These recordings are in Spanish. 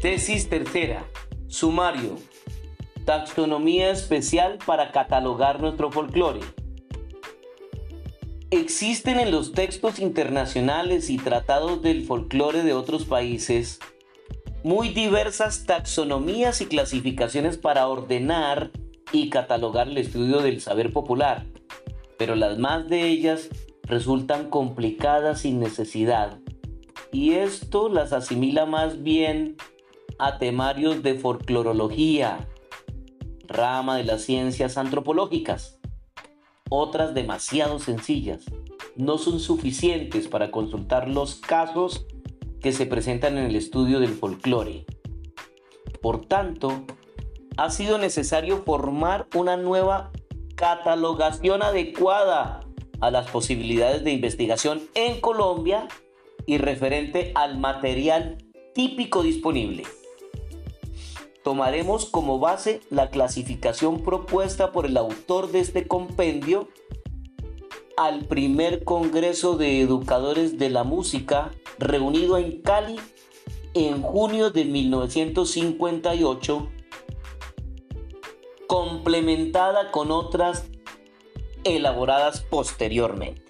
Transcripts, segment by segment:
Tesis tercera. Sumario. Taxonomía especial para catalogar nuestro folclore. Existen en los textos internacionales y tratados del folclore de otros países muy diversas taxonomías y clasificaciones para ordenar y catalogar el estudio del saber popular, pero las más de ellas resultan complicadas sin necesidad, y esto las asimila más bien a temarios de folclorología, rama de las ciencias antropológicas. Otras demasiado sencillas no son suficientes para consultar los casos que se presentan en el estudio del folclore. Por tanto, ha sido necesario formar una nueva catalogación adecuada a las posibilidades de investigación en Colombia y referente al material típico disponible. Tomaremos como base la clasificación propuesta por el autor de este compendio al primer Congreso de Educadores de la Música reunido en Cali en junio de 1958, complementada con otras elaboradas posteriormente.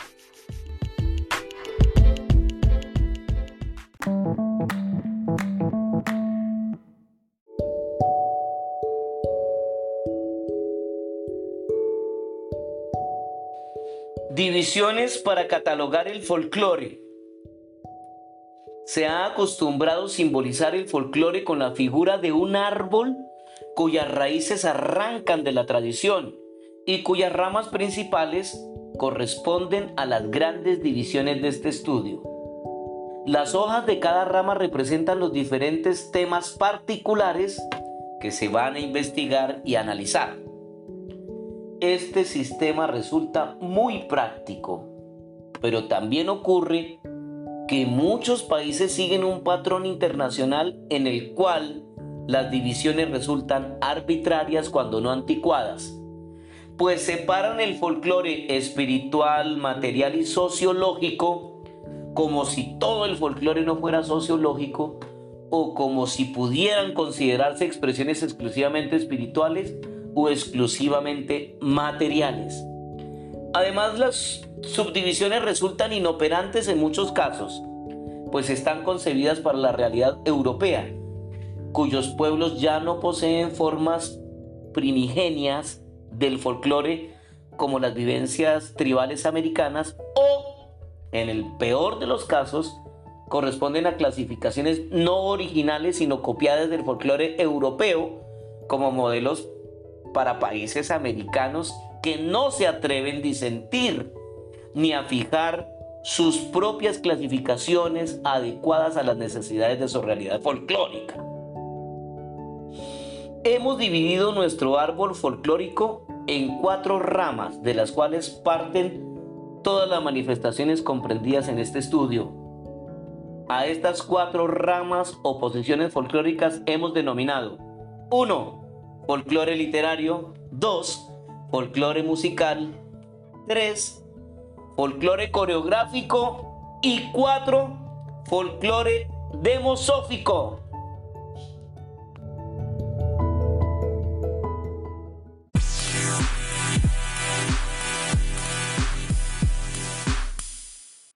Divisiones para catalogar el folclore. Se ha acostumbrado simbolizar el folclore con la figura de un árbol cuyas raíces arrancan de la tradición y cuyas ramas principales corresponden a las grandes divisiones de este estudio. Las hojas de cada rama representan los diferentes temas particulares que se van a investigar y analizar este sistema resulta muy práctico, pero también ocurre que muchos países siguen un patrón internacional en el cual las divisiones resultan arbitrarias cuando no anticuadas, pues separan el folclore espiritual, material y sociológico como si todo el folclore no fuera sociológico o como si pudieran considerarse expresiones exclusivamente espirituales o exclusivamente materiales. Además, las subdivisiones resultan inoperantes en muchos casos, pues están concebidas para la realidad europea, cuyos pueblos ya no poseen formas primigenias del folclore como las vivencias tribales americanas o, en el peor de los casos, corresponden a clasificaciones no originales sino copiadas del folclore europeo como modelos para países americanos que no se atreven a disentir ni a fijar sus propias clasificaciones adecuadas a las necesidades de su realidad folclórica. Hemos dividido nuestro árbol folclórico en cuatro ramas, de las cuales parten todas las manifestaciones comprendidas en este estudio. A estas cuatro ramas o posiciones folclóricas hemos denominado 1 folclore literario, 2, folclore musical, 3, folclore coreográfico y 4, folclore demosófico.